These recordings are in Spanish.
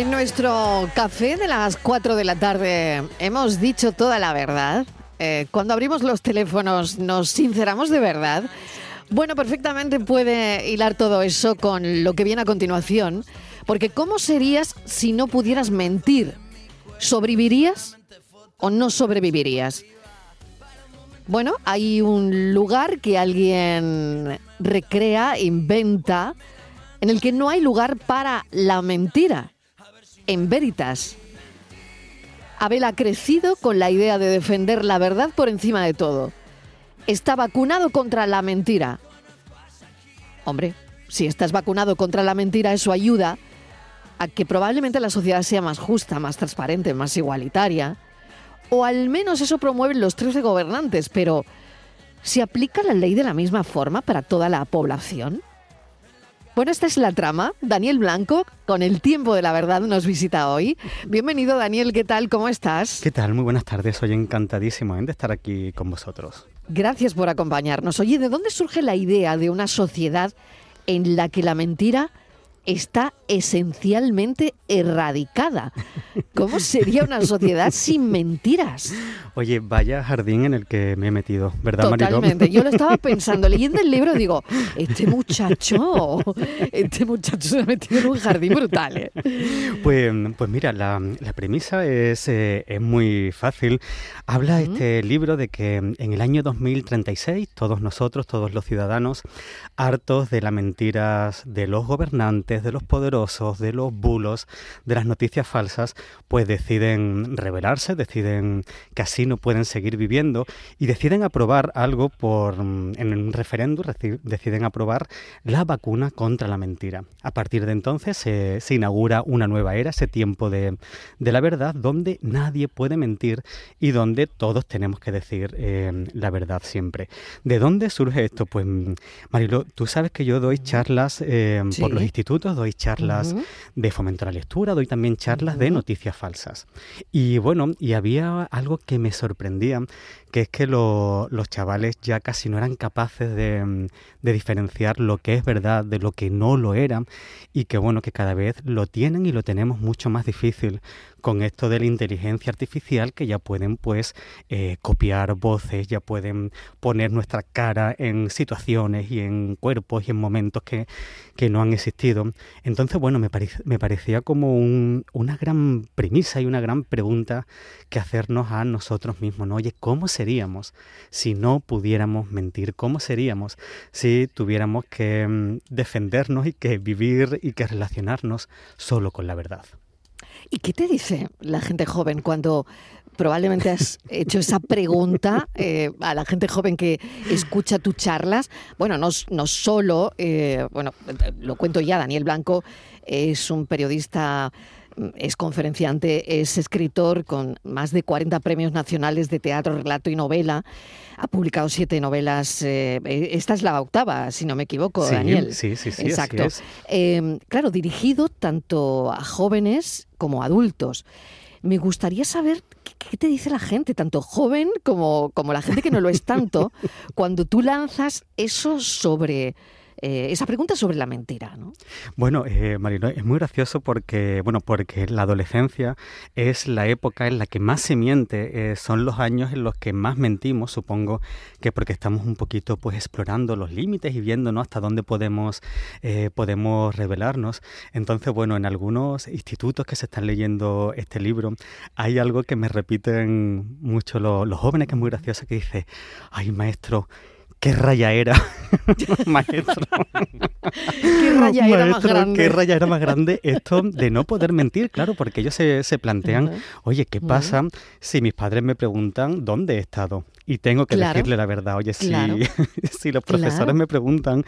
En nuestro café de las 4 de la tarde hemos dicho toda la verdad. Eh, cuando abrimos los teléfonos nos sinceramos de verdad. Bueno, perfectamente puede hilar todo eso con lo que viene a continuación. Porque ¿cómo serías si no pudieras mentir? ¿Sobrevivirías o no sobrevivirías? Bueno, hay un lugar que alguien recrea, inventa, en el que no hay lugar para la mentira. En Veritas. Abel ha crecido con la idea de defender la verdad por encima de todo. Está vacunado contra la mentira. Hombre, si estás vacunado contra la mentira, eso ayuda a que probablemente la sociedad sea más justa, más transparente, más igualitaria. O al menos eso promueven los 13 gobernantes, pero ¿se aplica la ley de la misma forma para toda la población? Bueno, esta es la trama. Daniel Blanco, con el tiempo de la verdad, nos visita hoy. Bienvenido, Daniel, ¿qué tal? ¿Cómo estás? ¿Qué tal? Muy buenas tardes. Soy encantadísimo ¿eh? de estar aquí con vosotros. Gracias por acompañarnos. Oye, ¿de dónde surge la idea de una sociedad en la que la mentira está esencialmente erradicada. ¿Cómo sería una sociedad sin mentiras? Oye, vaya jardín en el que me he metido, ¿verdad, Totalmente. Yo lo estaba pensando, leyendo el libro, digo, este muchacho, este muchacho se ha metido en un jardín brutal. ¿eh? Pues, pues mira, la, premisa es, eh, es, muy fácil. Habla este libro de que en el año 2036 todos nosotros, todos los ciudadanos, hartos de las mentiras de los gobernantes, de los poderosos, de los bulos, de las noticias falsas, pues deciden rebelarse, deciden que así no pueden seguir viviendo y deciden aprobar algo por en un referéndum, deciden aprobar la vacuna contra la mentira. A partir de entonces se, inaugura una nueva era, ese tiempo de, la verdad, donde nadie puede mentir y donde todos tenemos que decir eh, la verdad siempre. ¿De dónde surge esto? Pues Marilo, tú sabes que yo doy charlas eh, por los institutos, doy charlas de fomento a la lectura, doy también charlas de noticias falsas. Y bueno, y había algo que me sorprendía, que es que los chavales ya casi no eran capaces de, de, diferenciar lo que es verdad de lo que no lo era y que bueno, que cada vez lo tienen y lo tenemos mucho más difícil con esto de la inteligencia artificial que ya pueden pues eh, copiar voces, ya pueden poner nuestra cara en situaciones y en cuerpos y en momentos que, que no han existido. Entonces, bueno, me, me parecía como un, una gran premisa y una gran pregunta que hacernos a nosotros mismos, ¿no? Oye, ¿cómo seríamos si no pudiéramos mentir? ¿Cómo seríamos si tuviéramos que mm, defendernos y que vivir y que relacionarnos solo con la verdad? ¿Y qué te dice la gente joven cuando probablemente has hecho esa pregunta eh, a la gente joven que escucha tus charlas? Bueno, no, no solo, eh, bueno, lo cuento ya, Daniel Blanco es un periodista es conferenciante, es escritor con más de 40 premios nacionales de teatro, relato y novela. Ha publicado siete novelas. Eh, esta es la octava, si no me equivoco, Daniel. Sí, sí, sí. Exacto. Em, claro, dirigido tanto a jóvenes como a adultos. Me gustaría saber qué te dice la gente, tanto joven como, como la gente que no lo es tanto, cuando tú lanzas eso sobre eh, esa pregunta sobre la mentira, ¿no? Bueno, eh, Marino, es muy gracioso porque, bueno, porque la adolescencia es la época en la que más se miente, eh, son los años en los que más mentimos, supongo que porque estamos un poquito pues explorando los límites y viendo hasta dónde podemos, eh, podemos revelarnos. Entonces, bueno, en algunos institutos que se están leyendo este libro hay algo que me repiten mucho los, los jóvenes, que es muy gracioso, que dice, ay maestro, qué raya era, maestro. ¿Qué raya era más grande? ¿Qué raya era más grande esto de no poder mentir? Claro, porque ellos se, se plantean, oye, ¿qué pasa si mis padres me preguntan dónde he estado? Y tengo que decirle la verdad. Oye, si, si los profesores me preguntan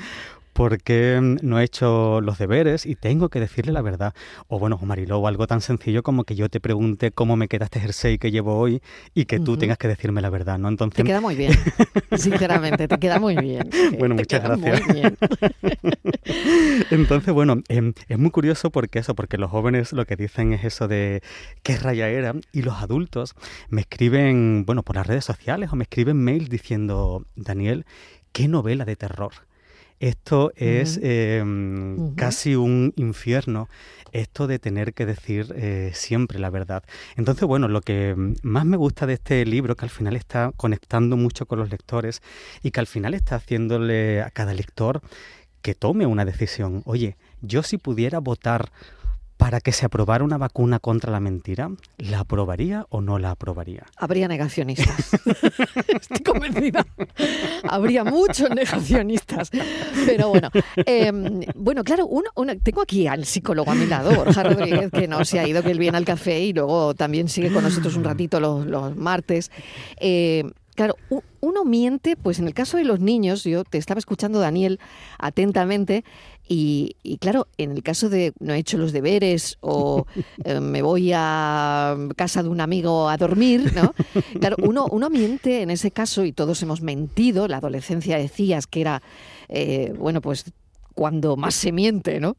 porque no he hecho los deberes y tengo que decirle la verdad. O bueno, Mariló, o algo tan sencillo como que yo te pregunte cómo me queda este jersey que llevo hoy y que tú tengas que decirme la verdad, ¿no? Entonces... Te queda muy bien, sinceramente, te queda muy bien. Bueno, muchas gracias. Entonces, bueno, em, es muy curioso porque eso, porque los jóvenes lo que dicen es eso de qué raya era y los adultos me escriben, bueno, por las redes sociales o me escriben mails diciendo, Daniel, qué novela de terror esto es em, casi un infierno esto de tener que decir eh, siempre la verdad. Entonces, bueno, lo que más me gusta de este libro, que al final está conectando mucho con los lectores y que al final está haciéndole a cada lector que tome una decisión. Oye, yo si pudiera votar para que se aprobara una vacuna contra la mentira, ¿la aprobaría o no la aprobaría? Habría negacionistas. Estoy convencida. Habría muchos negacionistas. Pero bueno, em, bueno, claro, uno, tengo aquí al psicólogo a mi lado, Borja Rodríguez, que no se ha ido, que él viene al café y luego también sigue con nosotros un ratito los, martes. Eh, Claro, uno miente, pues en el caso de los niños, yo te estaba escuchando, Daniel, atentamente, y, claro, en el caso de no he hecho los deberes o eh, me voy a casa de un amigo a dormir, ¿no? Claro, uno, uno miente en ese caso, y todos hemos mentido, la adolescencia decías que era, eh, bueno, pues cuando más se miente, ¿no?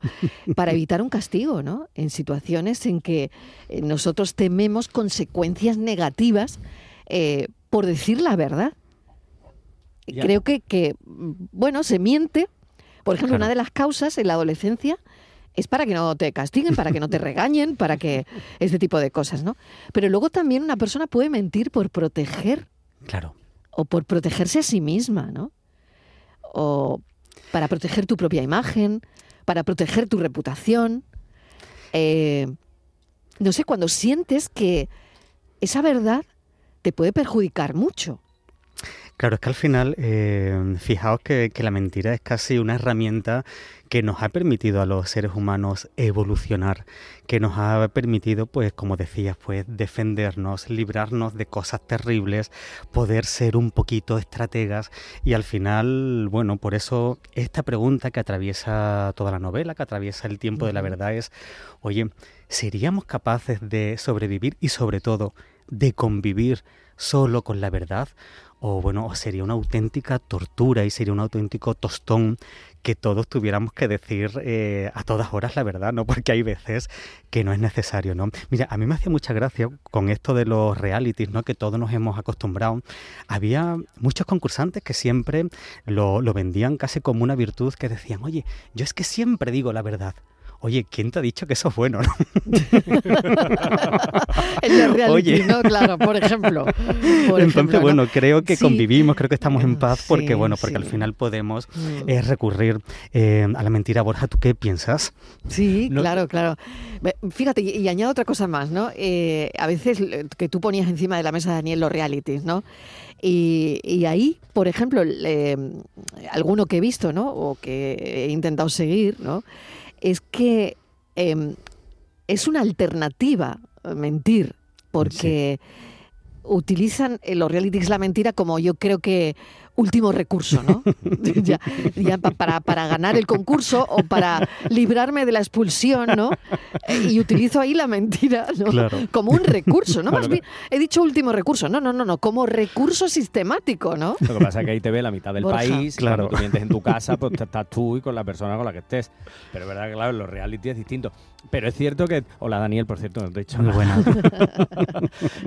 Para evitar un castigo, ¿no? En situaciones en que eh, nosotros tememos consecuencias negativas por decir la verdad. Creo que, que, bueno, se miente. Por ejemplo, una de las causas en la adolescencia es para que no te castiguen, para que no te regañen, para que este tipo de cosas, ¿no? Pero luego también una persona puede mentir por proteger. Claro. O por protegerse a sí misma, ¿no? O para proteger tu propia imagen, para proteger tu reputación. Eh, no sé, cuando sientes que esa verdad te puede perjudicar mucho. Claro, es que al final, eh, fijaos que, la mentira es casi una herramienta que nos ha permitido a los seres humanos evolucionar, que nos ha permitido, pues, como decías, pues, defendernos, librarnos de cosas terribles, poder ser un poquito estrategas. Y al final, bueno, por eso esta pregunta que atraviesa toda la novela, que atraviesa el tiempo de la verdad es, oye, ¿seríamos capaces de sobrevivir y sobre todo de convivir solo con la verdad, o bueno, sería una auténtica tortura y sería un auténtico tostón que todos tuviéramos que decir eh, a todas horas la verdad, ¿no? Porque hay veces que no es necesario, ¿no? Mira, a mí me hacía mucha gracia con esto de los realities, ¿no? Que todos nos hemos acostumbrado. Había muchos concursantes que siempre lo, lo vendían casi como una virtud, que decían, oye, yo es que siempre digo la verdad. Oye, ¿quién te ha dicho que eso es bueno? ¿no? el reality, Oye. ¿no? Claro, por ejemplo. Entonces, bueno, creo que convivimos, creo que estamos en paz porque, bueno, porque al final podemos mm. eh, recurrir eh, a la mentira. Borja, ¿tú qué piensas? Sí, claro, claro. Fíjate, y, añado otra cosa más, ¿no? Eh, a veces que tú ponías encima de la mesa, Daniel, los realities, ¿no? Y, y, ahí, por ejemplo, alguno que he visto, ¿no? O que he intentado seguir, ¿no? Es que em, es una alternativa mentir, porque utilizan los realities la mentira como yo creo que último recurso, ¿no? ya, para, para, ganar el concurso o para librarme de la expulsión, ¿no? Eh, y utilizo ahí la mentira ¿no? como un recurso, ¿no? Más bien, he dicho último recurso, no, no, no, no, como recurso sistemático, ¿no? Lo que pasa es que ahí te ve la mitad del país, claro. cuando tú mientes en tu casa, pues estás tú y con la persona con la que estés. Pero es verdad que, claro, en los reality es distinto. Pero es cierto que... Hola, Daniel, por cierto, no te he dicho nada. Buena.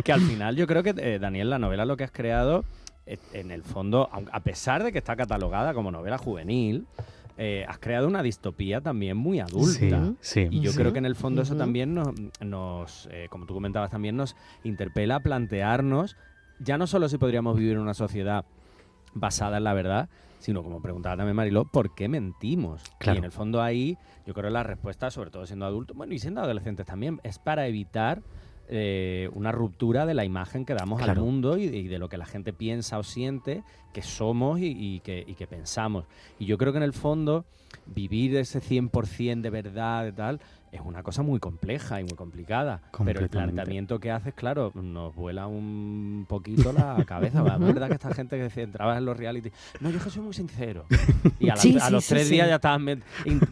que al final yo creo que, eh, Daniel, la novela lo que has creado en el fondo, a pesar de que está catalogada como novela juvenil, eh, has creado una distopía también muy adulta. Sí, Y yo creo que en el fondo eso también nos, eh, como tú comentabas, también nos interpela a plantearnos ya no solo si podríamos vivir en una sociedad basada en la verdad, sino como preguntaba también Mariló, ¿por qué mentimos? Y en el fondo ahí yo creo que la respuesta, sobre todo siendo adultos, bueno, y siendo adolescentes también, es para evitar eh, una ruptura de la imagen que damos al mundo y, de lo que la gente piensa o siente que somos y, que, y, que, pensamos. Y yo creo que en el fondo vivir ese 100% de verdad y tal es una cosa muy compleja y muy complicada. Pero el planteamiento que haces, claro, nos vuela un poquito la cabeza. Es verdad que esta gente que entraba en los reality, no, yo que soy muy sincero. Y a, los tres días ya estabas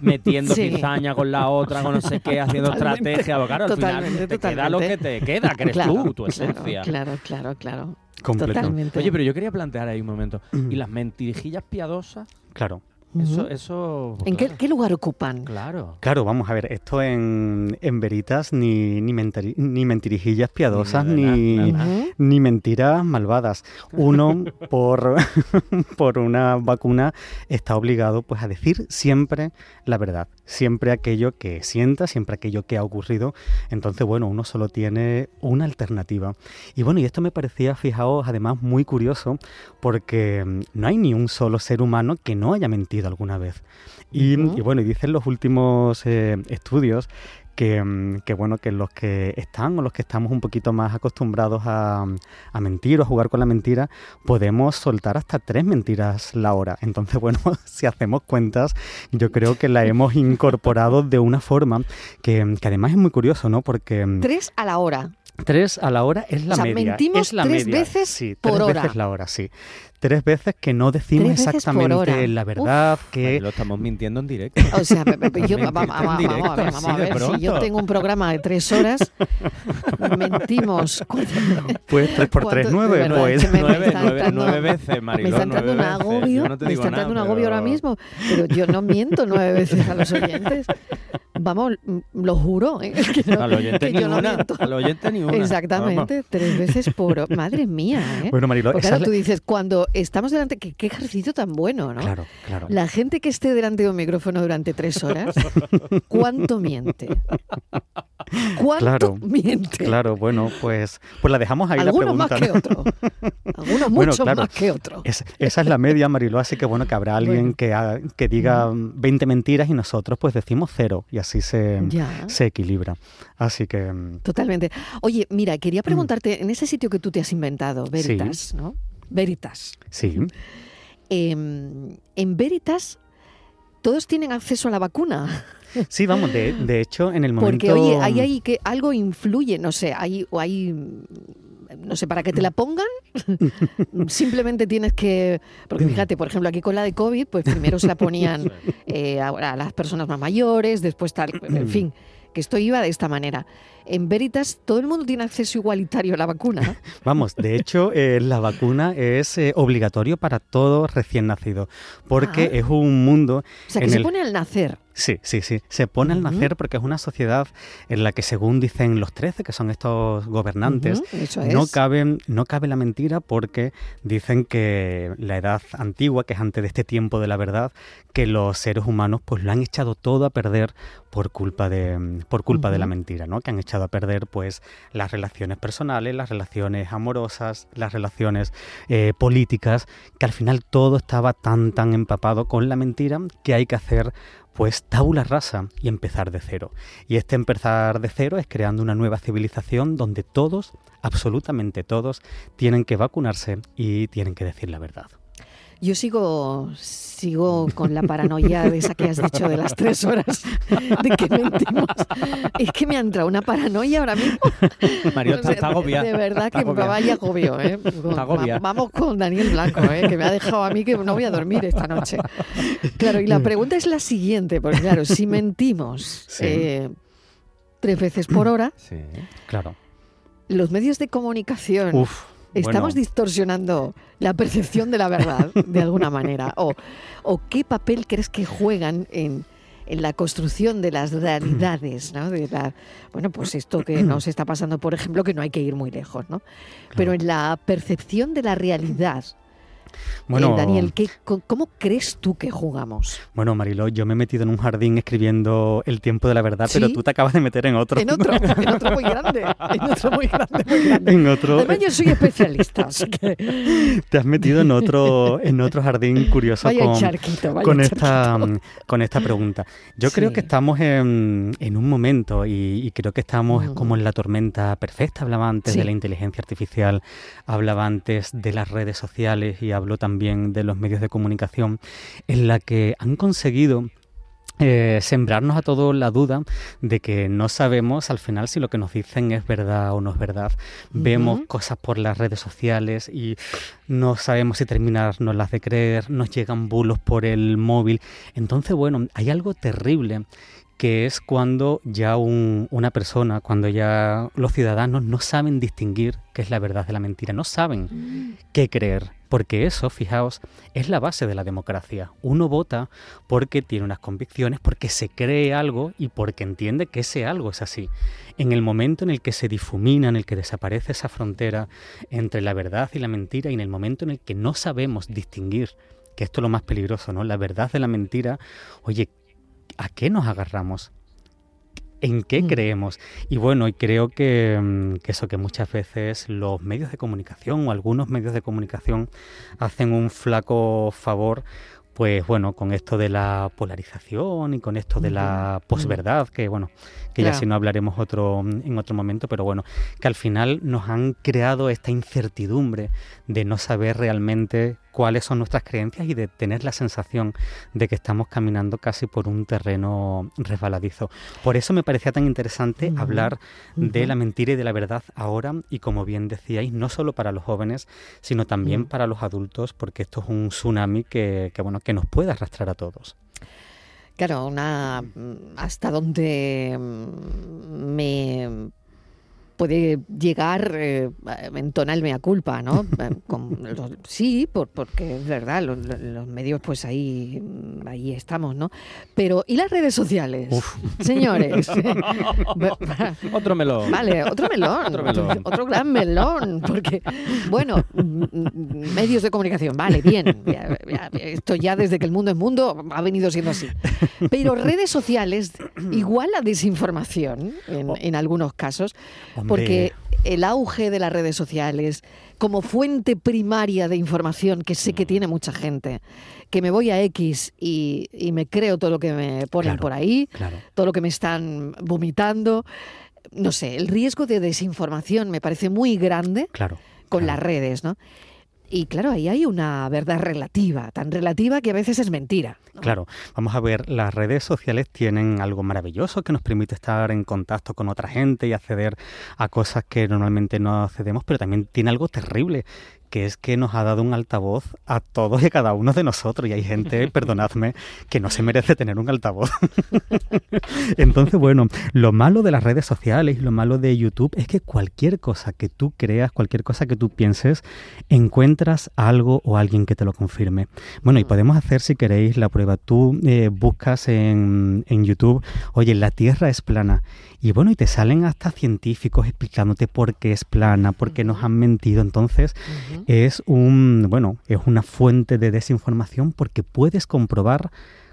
metiendo cizaña con la otra, con no sé qué, haciendo estrategia. claro, al final te queda lo que te queda, que eres tú, tu esencia. Claro, claro, claro. Totalmente. Oye, pero yo quería plantear ahí un momento. ¿Y las mentirijillas piadosas? Claro. Eso, eso ¿En qué, lugar ocupan? Claro. Claro, vamos a ver, esto en, en veritas ni, ni, ni mentirijillas piadosas ni, ni, mentiras malvadas. Uno, por, por una vacuna, está obligado pues a decir siempre la verdad, siempre aquello que sienta, siempre aquello que ha ocurrido. Entonces, bueno, uno solo tiene una alternativa. Y bueno, y esto me parecía, fijaos, además muy curioso, porque mm, no hay ni un solo ser humano que no haya mentido alguna vez. Y, bueno, y dicen los últimos eh, estudios mm, que, bueno, que los que están o los que estamos un poquito más acostumbrados a, a, mentir o a jugar con la mentira, podemos soltar hasta tres mentiras la hora. Entonces, bueno, si hacemos cuentas, yo creo que la hemos incorporado de una forma que, que además es muy curioso, ¿no? Porque... Mm, tres a la hora. Tres a la hora es la o sea, media. Mentimos es la tres media. veces sí, por tres hora. veces la hora, sí. Tres veces que no decimos exactamente la verdad, que... lo estamos mintiendo en directo. O sea, yo, vamos, a ver, vamos a ver, si yo tengo un programa de tres horas, mentimos. Pues tres por tres, nueve, pues. Me, nueve, nueve, nueve, veces, Mariló, Me está entrando un agobio, no me está entrando un agobio ahora mismo, pero yo no miento nueve veces a los oyentes. Vamos, lo juro. ¿eh? Que no, al oyente ni una. Al oyente ni una. Exactamente, vamos. tres veces por... Madre mía, ¿eh? Bueno, Mariló, Porque claro, tú dices, cuando estamos delante... ¿qué, qué, ejercicio tan bueno, ¿no? Claro, claro. La gente que esté delante de un micrófono durante tres horas, ¿cuánto miente? ¿Cuánto claro, miente? Claro, bueno, pues, pues la dejamos ahí Algunos la pregunta. más que otros. Algunos bueno, mucho claro, más que otros. Es, esa es la media, Mariló, así que bueno, que habrá alguien bueno. que, ha, que diga 20 mentiras y nosotros pues decimos cero y así se, se equilibra. Así que... mm, Totalmente. Oye, mira, quería preguntarte, en ese sitio que tú te has inventado, Veritas, sí. ¿no? Veritas. Sí. Eh, en Veritas, ¿todos tienen acceso a la vacuna? Sí, vamos, de, de hecho, en el momento... Porque, oye, hay ahí que algo influye, no sé, hay, o hay no sé, para que te la pongan, simplemente tienes que. Porque fíjate, por ejemplo, aquí con la de COVID, pues primero se la ponían eh, a, a, las personas más mayores, después tal, en fin, que esto iba de esta manera. En Veritas, todo el mundo tiene acceso igualitario a la vacuna. Vamos, de hecho, eh, la vacuna es eh, obligatorio para todo recién nacido, porque ah. es un mundo. O sea, que se el... pone al nacer. Sí, sí, sí. Se pone al nacer porque es una sociedad en la que, según dicen los 13, que son estos gobernantes, uh -huh, no, cabe, no cabe la mentira porque dicen que la edad antigua, que es antes de este tiempo de la verdad, que los seres humanos pues lo han echado todo a perder por culpa de, por culpa uh -huh. de la mentira, ¿no? Que han echado a perder pues las relaciones personales, las relaciones amorosas, las relaciones eh, políticas, que al final todo estaba tan, tan empapado con la mentira que hay que hacer pues tabula rasa y empezar de cero. Y este empezar de cero es creando una nueva civilización donde todos, absolutamente todos, tienen que vacunarse y tienen que decir la verdad. Yo sigo, sigo con la paranoia de esa que has dicho de las tres horas de que mentimos. Es que me ha entrado una paranoia ahora mismo. Mario está, está agobiada. De verdad que me vaya agobio. ¿eh? agobia. Vamos con Daniel Blanco, ¿eh? que me ha dejado a mí que no voy a dormir esta noche. Claro, y la pregunta es la siguiente, porque claro, si mentimos sí. eh, tres veces por hora, sí, claro. los medios de comunicación... Uf. Estamos bueno. distorsionando la percepción de la verdad, de alguna manera. O, o qué papel crees que juegan en, en, la construcción de las realidades, ¿no? De la, bueno, pues esto que nos está pasando, por ejemplo, que no hay que ir muy lejos, ¿no? Claro. Pero en la percepción de la realidad, bueno, eh, Daniel, ¿qué, ¿cómo crees tú que jugamos? Bueno, Mariló, yo me he metido en un jardín escribiendo El tiempo de la verdad, ¿Sí? pero tú te acabas de meter en otro. En otro, en otro muy grande. En otro muy grande, muy grande. En otro... Además, yo soy especialista, así que... Te has metido en otro, en otro jardín curioso vaya con, charquito, vaya con, charquito. esta, con esta pregunta. Yo sí. creo que estamos en, en un momento y, y, creo que estamos mm. como en la tormenta perfecta. Hablaba antes sí. de la inteligencia artificial, hablaba antes de las redes sociales y hablo también de los medios de comunicación, en la que han conseguido eh, sembrarnos a todos la duda de que no sabemos al final si lo que nos dicen es verdad o no es verdad. Uh -huh. Vemos cosas por las redes sociales y no sabemos si terminarnos las de creer, nos llegan bulos por el móvil. Entonces, bueno, hay algo terrible que es cuando ya un, una persona, cuando ya los ciudadanos no saben distinguir qué es la verdad de la mentira, no saben mm. qué creer porque eso, fijaos, es la base de la democracia. Uno vota porque tiene unas convicciones, porque se cree algo y porque entiende que ese algo es así. En el momento en el que se difumina, en el que desaparece esa frontera entre la verdad y la mentira y en el momento en el que no sabemos distinguir, que esto es lo más peligroso, ¿no? La verdad de la mentira, oye, ¿a qué nos agarramos? En qué mm. creemos. Y bueno, y creo que, mm, que, eso, que muchas veces los medios de comunicación o algunos medios de comunicación hacen un flaco favor pues bueno, con esto de la polarización y con esto de la posverdad, que bueno, que ya si no hablaremos otro en otro momento, pero bueno, que al final nos han creado esta incertidumbre de no saber realmente cuáles son nuestras creencias y de tener la sensación de que estamos caminando casi por un terreno resbaladizo. Por eso me parecía tan interesante hablar de la mentira y de la verdad ahora y como bien decíais, no solo para los jóvenes, sino también para los adultos, porque esto es un tsunami que, que bueno, que nos puede arrastrar a todos. Claro, una hasta donde me puede llegar eh, en el mea culpa, ¿no? Sí, por, porque es verdad, los, medios pues ahí, ahí estamos, ¿no? Pero, ¿y las redes sociales? Señores. otro melón. Vale, otro melón. otro melón. Otro gran melón. Porque, bueno, medios de comunicación, vale, bien. esto ya desde que el mundo es mundo ha venido siendo así. Pero redes sociales, igual la desinformación en, oh. en algunos casos. Porque el auge de las redes sociales como fuente primaria de información que sé que mm. tiene mucha gente, que me voy a X y, me creo todo lo que me ponen por ahí, todo lo que me están vomitando. No sé, el riesgo de desinformación me parece muy grande con las redes, ¿no? Y claro, ahí hay una verdad relativa, tan relativa que a veces es mentira. Claro, vamos a ver, las redes sociales tienen algo maravilloso que nos permite estar en contacto con otra gente y acceder a cosas que normalmente no accedemos, pero también tiene algo terrible que es que nos ha dado un altavoz a todos y a cada uno de nosotros. Y hay gente, perdonadme, que no se merece tener un altavoz. Entonces, bueno, lo malo de las redes sociales y lo malo de YouTube es que cualquier cosa que tú creas, cualquier cosa que tú pienses, encuentras algo o alguien que te lo confirme. Bueno, y podemos hacer, si queréis, la prueba. Tú eh, buscas en, en YouTube, oye, la Tierra es plana. Y bueno, y te salen hasta científicos explicándote por qué es plana, por qué nos han mentido. Entonces, es un, bueno, es una fuente de desinformación porque puedes comprobar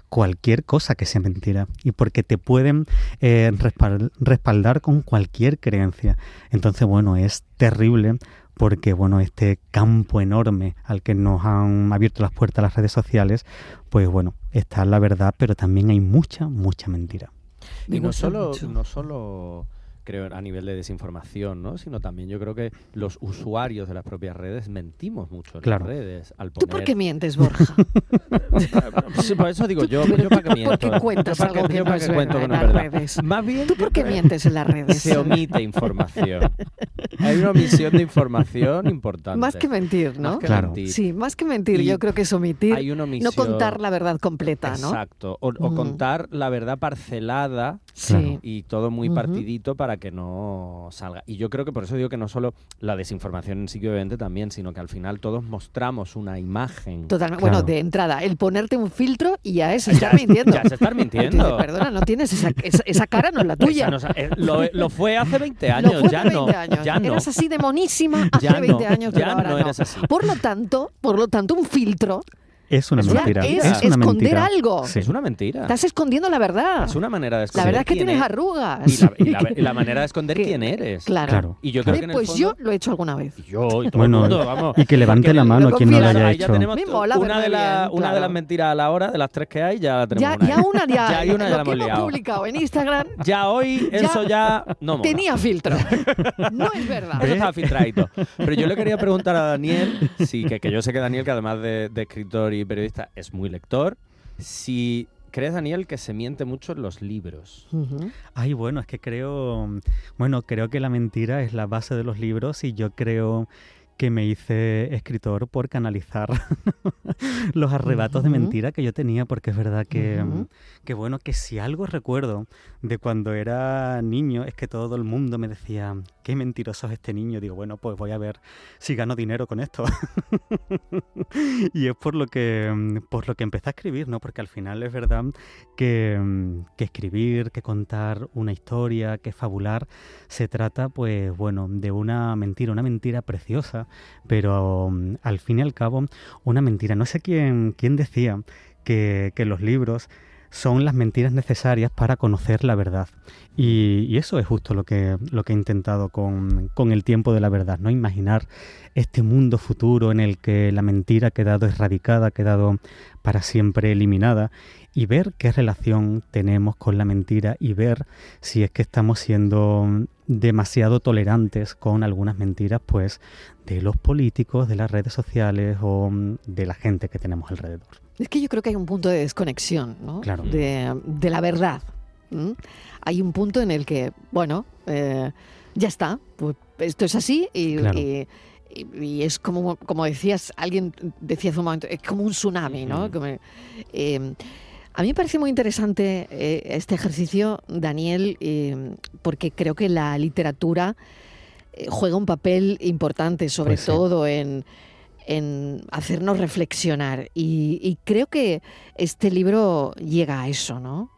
cualquier cosa que sea mentira y porque te pueden eh, respaldar con cualquier creencia. Entonces, bueno, es terrible porque, bueno, este campo enorme al que nos han abierto las puertas las redes sociales, pues bueno, está la verdad, pero también hay mucha, mucha mentira. Y no solo, no solo creo, a nivel de desinformación, ¿no? Sino también yo creo que los usuarios de las propias redes mentimos mucho en las redes. Al ¿Tú por qué mientes, Borja? sí, por eso digo yo, yo para qué miento. ¿Por qué cuentas algo que, no es verdad en las redes? Más bien, ¿Tú por qué mientes en las redes? Se omite información. Hay una omisión de información importante. Más que mentir, ¿no? Más que claro. mentir. Sí, más que mentir, yo creo que es omitir. Hay una omisión... No contar la verdad completa, ¿no? Exacto. O, contar la verdad parcelada y todo muy partidito para que no salga. Y yo creo que por eso digo que no solo la desinformación en sí obviamente también, sino que al final todos mostramos una imagen. Totalmente. Bueno, de entrada, el ponerte un filtro y ya es estar mintiendo. Ya es estar mintiendo. Perdona, no tienes esa, esa, cara, no es la tuya. Eh, lo, fue hace 20 años, ya, no, ya no. Eras así de monísima hace 20 años, pero ahora no. Eres así. Por lo tanto, por lo tanto, un filtro es una mentira. Es, es esconder algo. Es una mentira. Estás escondiendo la verdad. Es una manera de esconder. La verdad es que tienes arrugas. Y la, manera de esconder quién eres. Claro. Y yo creo que pues yo lo he hecho alguna vez. Y yo y todo bueno, el mundo, vamos. Y que levante la mano quien no lo haya hecho. Ya tenemos una, de la, una de las mentiras a la hora, de las tres que hay, ya la tenemos. Ya, ya una ya. ya hay una, ya la hemos liado. publicado en Instagram. Ya hoy eso ya no mola. Tenía filtro. No es verdad. Eso estaba filtradito. Pero yo le quería preguntar a Daniel, sí, que, que yo sé que Daniel, que además de, de escritor y periodista, es muy muy lector. Si crees, Daniel, que se miente mucho en los libros. Ay, bueno, es que creo, bueno, creo que la mentira es la base de los libros y yo creo que me hice escritor por canalizar los arrebatos de mentira que yo tenía, porque es verdad que, que, bueno, que si algo recuerdo de cuando era niño es que todo el mundo me decía, qué mentiroso es este niño. Digo, bueno, pues voy a ver si gano dinero con esto. y es por lo que por lo que empecé a escribir, ¿no? Porque al final es verdad que, que escribir, que contar una historia, que fabular, se trata, pues bueno, de una mentira, una mentira preciosa pero mm, al fin y al cabo una mentira. No sé quién, quién decía que, los libros son las mentiras necesarias para conocer la verdad. Y, eso es justo lo que, lo que he intentado con, con, el tiempo de la verdad, ¿no? Imaginar este mundo futuro en el que la mentira ha quedado erradicada, ha quedado para siempre eliminada y ver qué relación tenemos con la mentira y ver si es que estamos siendo demasiado tolerantes con algunas mentiras, pues de los políticos, de las redes sociales o de la gente que tenemos alrededor. Es que yo creo que hay un punto de desconexión, ¿no? Claro. De, la verdad. Hay un punto en el que, bueno, eh, ya está, pues esto es así y, y, es como, como decías, alguien decía hace un momento, es como un tsunami, ¿no? Eh, a mí me parece muy interesante eh, este ejercicio, Daniel, eh, porque creo que la literatura eh, juega un papel importante, sobre pues todo en, hacernos reflexionar. y, creo que este libro llega a eso, ¿no?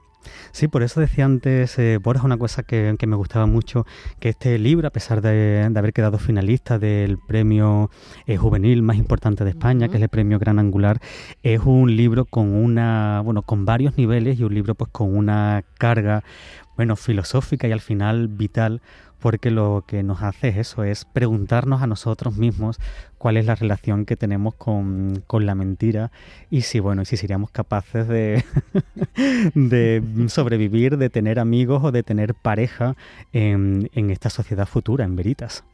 Sí, por eso decía antes, eh, Borja, una cosa que, me gustaba mucho, que este libro, a pesar de, haber quedado finalista del premio eh, juvenil más importante de España, que es el premio Gran Angular, es un libro con una, bueno, con varios niveles y un libro pues con una carga, bueno, filosófica y al final vital porque lo que nos hace es eso, es preguntarnos a nosotros mismos cuál es la relación que tenemos con, la mentira y si, bueno, si seríamos capaces de, de sobrevivir, de tener amigos o de tener pareja en, esta sociedad futura, en Veritas.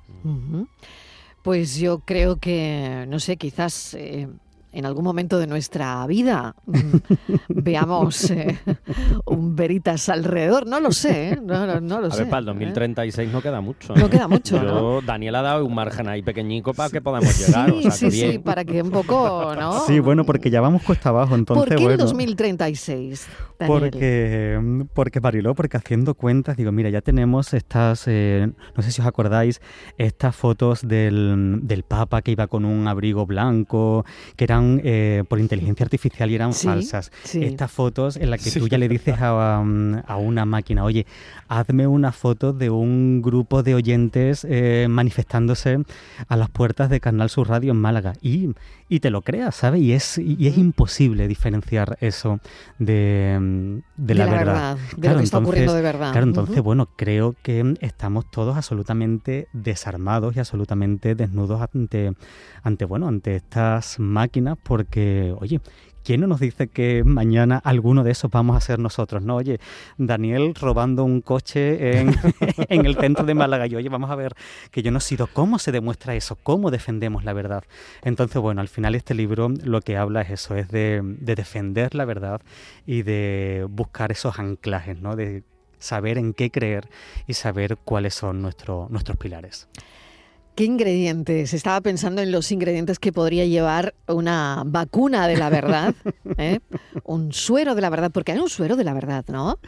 Pues yo creo que, no sé, quizás eh, en algún momento de nuestra vida mm, veamos eh, un veritas alrededor. No lo sé, ¿eh? no, lo a sé. Ver, para el 2036 no queda mucho. No queda mucho. Yo, Daniel ha dado un margen ahí pequeñico para que podamos llegar. Sí, sí, sí, para que un poco, ¿no? Sí, bueno, porque ya vamos cuesta abajo, entonces ¿Por qué el 2036? Porque, porque Mariló, porque haciendo cuentas, digo, mira, ya tenemos estas, eh, no sé si os acordáis, estas fotos del, del Papa que iba con un abrigo blanco, que eran eh, por inteligencia artificial y eran falsas. Estas fotos en las que tú ya le dices a, a, una máquina, oye, hazme una foto de un grupo de oyentes eh, manifestándose a las puertas de Canal Sur Radio en Málaga. Y, y te lo creas, ¿sabes? Y es, y es imposible diferenciar eso de, de, la, verdad. De lo que está ocurriendo de verdad. Claro, entonces, bueno, creo que estamos todos absolutamente desarmados y absolutamente desnudos ante, ante, bueno, ante estas máquinas porque, oye, ¿quién no nos dice que mañana alguno de esos vamos a ser nosotros? No, oye, Daniel robando un coche en, el centro de Málaga y oye, vamos a ver que yo no he sido. ¿Cómo se demuestra eso? ¿Cómo defendemos la verdad? Entonces, bueno, al final este libro lo que habla es eso, es de, defender la verdad y de buscar esos anclajes, ¿no? De saber en qué creer y saber cuáles son nuestros pilares. ¿Qué ingredientes? Estaba pensando en los ingredientes que podría llevar una vacuna de la verdad, ¿eh? un suero de la verdad, porque hay un suero de la verdad, ¿no?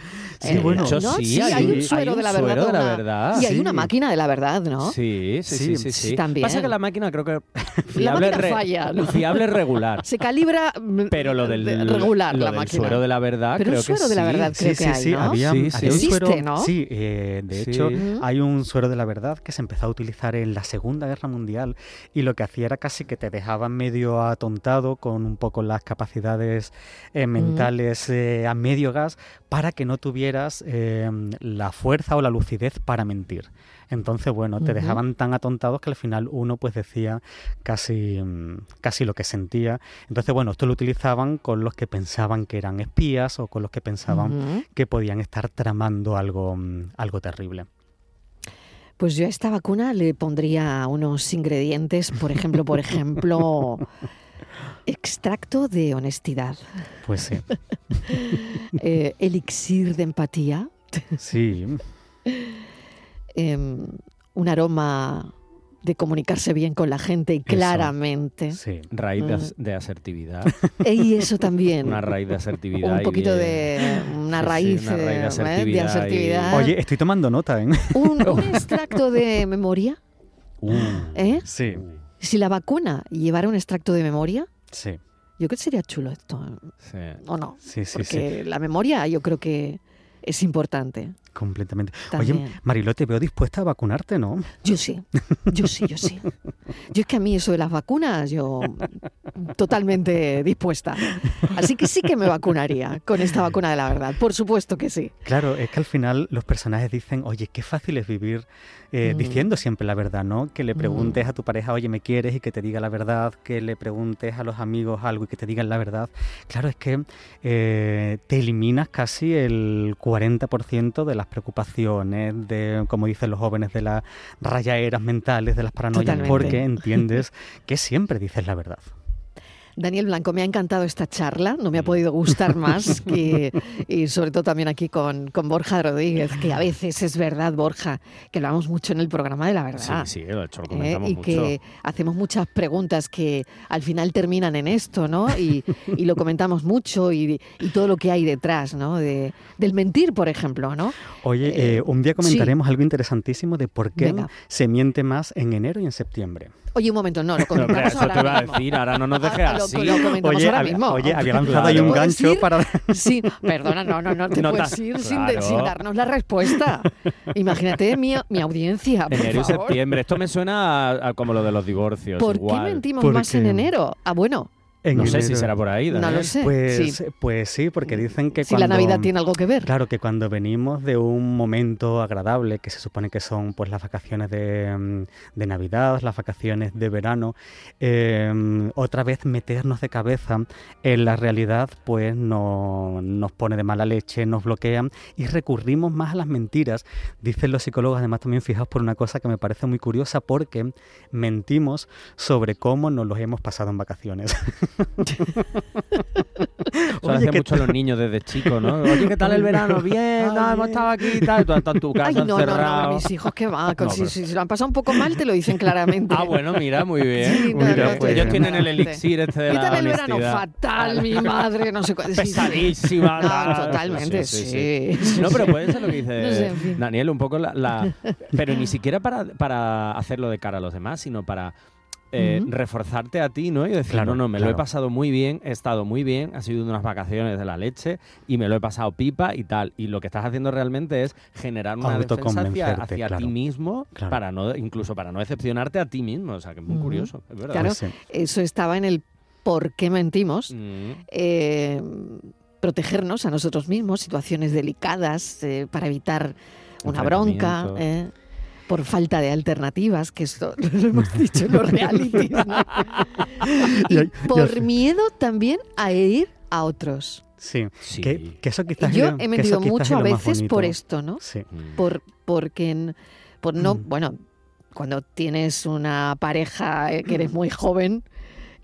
Sí, eh, bueno, sí, hay, un suero, de, la verdad, Y hay una máquina de la verdad, ¿no? Sí, sí, sí, sí. También. Pasa que la máquina creo que fiable, la máquina falla, ¿no? fiable regular. Se calibra mm, pero lo del regular lo la del máquina. suero de la verdad, pero creo un suero de la verdad creo que hay, ¿no? Había, sí, sí. Existe, ¿no? Sí, eh, de hecho hay un suero de la verdad que se empezó a utilizar en la Segunda Guerra Mundial y lo que hacía era casi que te dejaban medio atontado con un poco las capacidades eh, mentales eh, a medio gas para que no tuvieras em, la fuerza o la lucidez para mentir. Entonces, bueno, te dejaban tan atontados que al final uno pues decía casi, casi lo que sentía. Entonces, bueno, esto lo utilizaban con los que pensaban que eran espías o con los que pensaban que podían estar tramando algo, algo terrible. Pues yo a esta vacuna le pondría unos ingredientes, por ejemplo, por ejemplo, extracto de honestidad. Pues sí. Eh, elixir de empatía. Sí. Em, un aroma de comunicarse bien con la gente y claramente. Sí, raíz de, mm. asertividad. Y eso también. Una raíz de asertividad. Un poquito de. Una raíz, de, asertividad. Oye, estoy tomando nota, ¿eh? Un, extracto de memoria. Uh. ¿Eh? Sí. Si la vacuna llevara un extracto de memoria. Sí. Yo creo que sería chulo esto. Sí. ¿O no? Sí, sí, Porque la memoria yo creo que es importante. Completamente. Oye, Mariló, te veo dispuesta a vacunarte, ¿no? Yo sí, yo sí, yo sí. Yo es que a mí eso de las vacunas, yo totalmente dispuesta. Así que sí que me vacunaría con esta vacuna de la verdad, por supuesto que sí. Claro, es que al final los personajes dicen, oye, qué fácil es vivir eh, mm. diciendo siempre la verdad, ¿no? Que le preguntes mm. a tu pareja, oye, ¿me quieres? y que te diga la verdad, que le preguntes a los amigos algo y que te digan la verdad. Claro, es que eh, te eliminas casi el 40% de las preocupaciones, de, como dicen los jóvenes, de las rayaeras mentales, de las paranoias, porque entiendes que siempre dices la verdad. Daniel Blanco, me ha encantado esta charla, no me ha podido gustar más, que, y sobre todo también aquí con, con, Borja Rodríguez, que a veces es verdad, Borja, que lo hablamos mucho en el programa de la verdad. Sí, sí, lo, hecho, lo comentamos ¿eh? Y que hacemos muchas preguntas que al final terminan en esto, ¿no? Y, y lo comentamos mucho y, y, todo lo que hay detrás, ¿no? De, del mentir, por ejemplo, ¿no? Oye, eh, eh, un día comentaremos algo interesantísimo de por qué se miente más en enero y en septiembre. Oye, un momento, no, lo comentamos no, eso te iba a decir, ahora no nos dejes así. Lo, comentamos oye, ahora mismo. Oye, había lanzado ahí un gancho para... Sí, perdona, no, no, no te puedes ir sin, darnos la respuesta. Imagínate mi, mi audiencia, por Enero y septiembre. Esto me suena a, como lo de los divorcios. ¿Por qué mentimos más en enero? Ah, bueno no sé si será por ahí. No lo sé. Pues sí. pues sí, porque dicen que si la Navidad tiene algo que ver. Claro, que cuando venimos de un momento agradable, que se supone que son pues las vacaciones de, mm, de Navidad, las vacaciones de verano, em, otra vez meternos de cabeza en la realidad, pues no, nos pone de mala leche, nos bloquean y recurrimos más a las mentiras. Dicen los psicólogos, además también fijaos por una cosa que me parece muy curiosa, porque mentimos sobre cómo nos los hemos pasado en vacaciones. Eso lo hacen mucho los niños desde chicos, ¿no? Oye, ¿qué tal el verano? Bien, no, hemos estado aquí y tal. Tú estás en tu casa Ay, no, encerrado. No, no, mis hijos que van. si, si, lo han pasado un poco mal, te lo dicen claramente. Ah, bueno, mira, muy bien. Sí, mira, pues, ellos tienen el elixir este de ¿Qué tal el verano? Fatal, mi madre, no sé cuál. Pesadísima. No, totalmente, sí, No, pero puede ser lo que dice Daniel, un poco la, la... Pero ni siquiera para, para hacerlo de cara a los demás, sino para eh, reforzarte a ti, ¿no? Y decir, no, no, me lo he pasado muy bien, he estado muy bien, ha sido unas vacaciones de la leche y me lo he pasado pipa y tal. Y lo que estás haciendo realmente es generar una defensa hacia, ti mismo, para no, incluso para no decepcionarte a ti mismo. O sea, que es muy curioso, es verdad. Claro, eso estaba en el por qué mentimos. Eh, protegernos a nosotros mismos, situaciones delicadas, eh, para evitar una bronca por falta de alternativas, que esto lo hemos dicho en los realities, y por miedo también a ir a otros. Sí, Que, eso quizás Yo he mentido mucho a veces por esto, ¿no? Sí. Por, porque, por no, mm. bueno, cuando tienes una pareja eh, que eres muy joven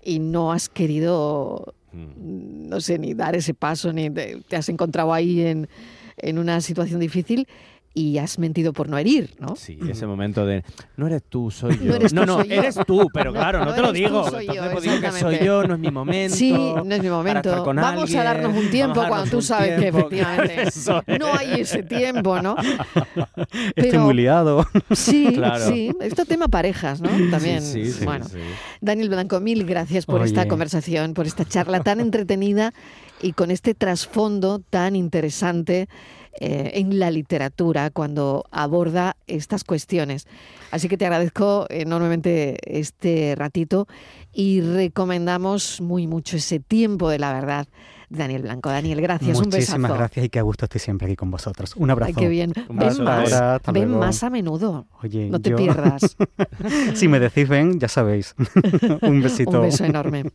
y no has querido, mm. no sé, ni dar ese paso, ni te, te has encontrado ahí en, en una situación difícil, y has mentido por no herir, ¿no? Sí, ese momento de no eres tú, soy yo. No, no, eres tú, pero claro, no, te lo digo. Tú, soy Entonces, yo, digo que soy yo, no es mi momento. Sí, no es mi momento. Vamos a darnos un tiempo cuando tú sabes que efectivamente no hay ese tiempo, ¿no? Estoy muy liado. Sí, claro. sí. Esto tema parejas, ¿no? También. Sí, sí, bueno, Daniel Blanco, mil gracias por esta conversación, por esta charla tan entretenida y con este trasfondo tan interesante eh, en la literatura cuando aborda estas cuestiones. Así que te agradezco enormemente este ratito y recomendamos muy mucho ese tiempo de la verdad. Daniel Blanco. Daniel, gracias. un besazo. Muchísimas gracias y qué gusto estoy siempre aquí con vosotros. Un abrazo. Ay, qué bien. ven más, ven más a menudo. Oye, no te pierdas. si me decís ven, ya sabéis. un besito. un beso enorme.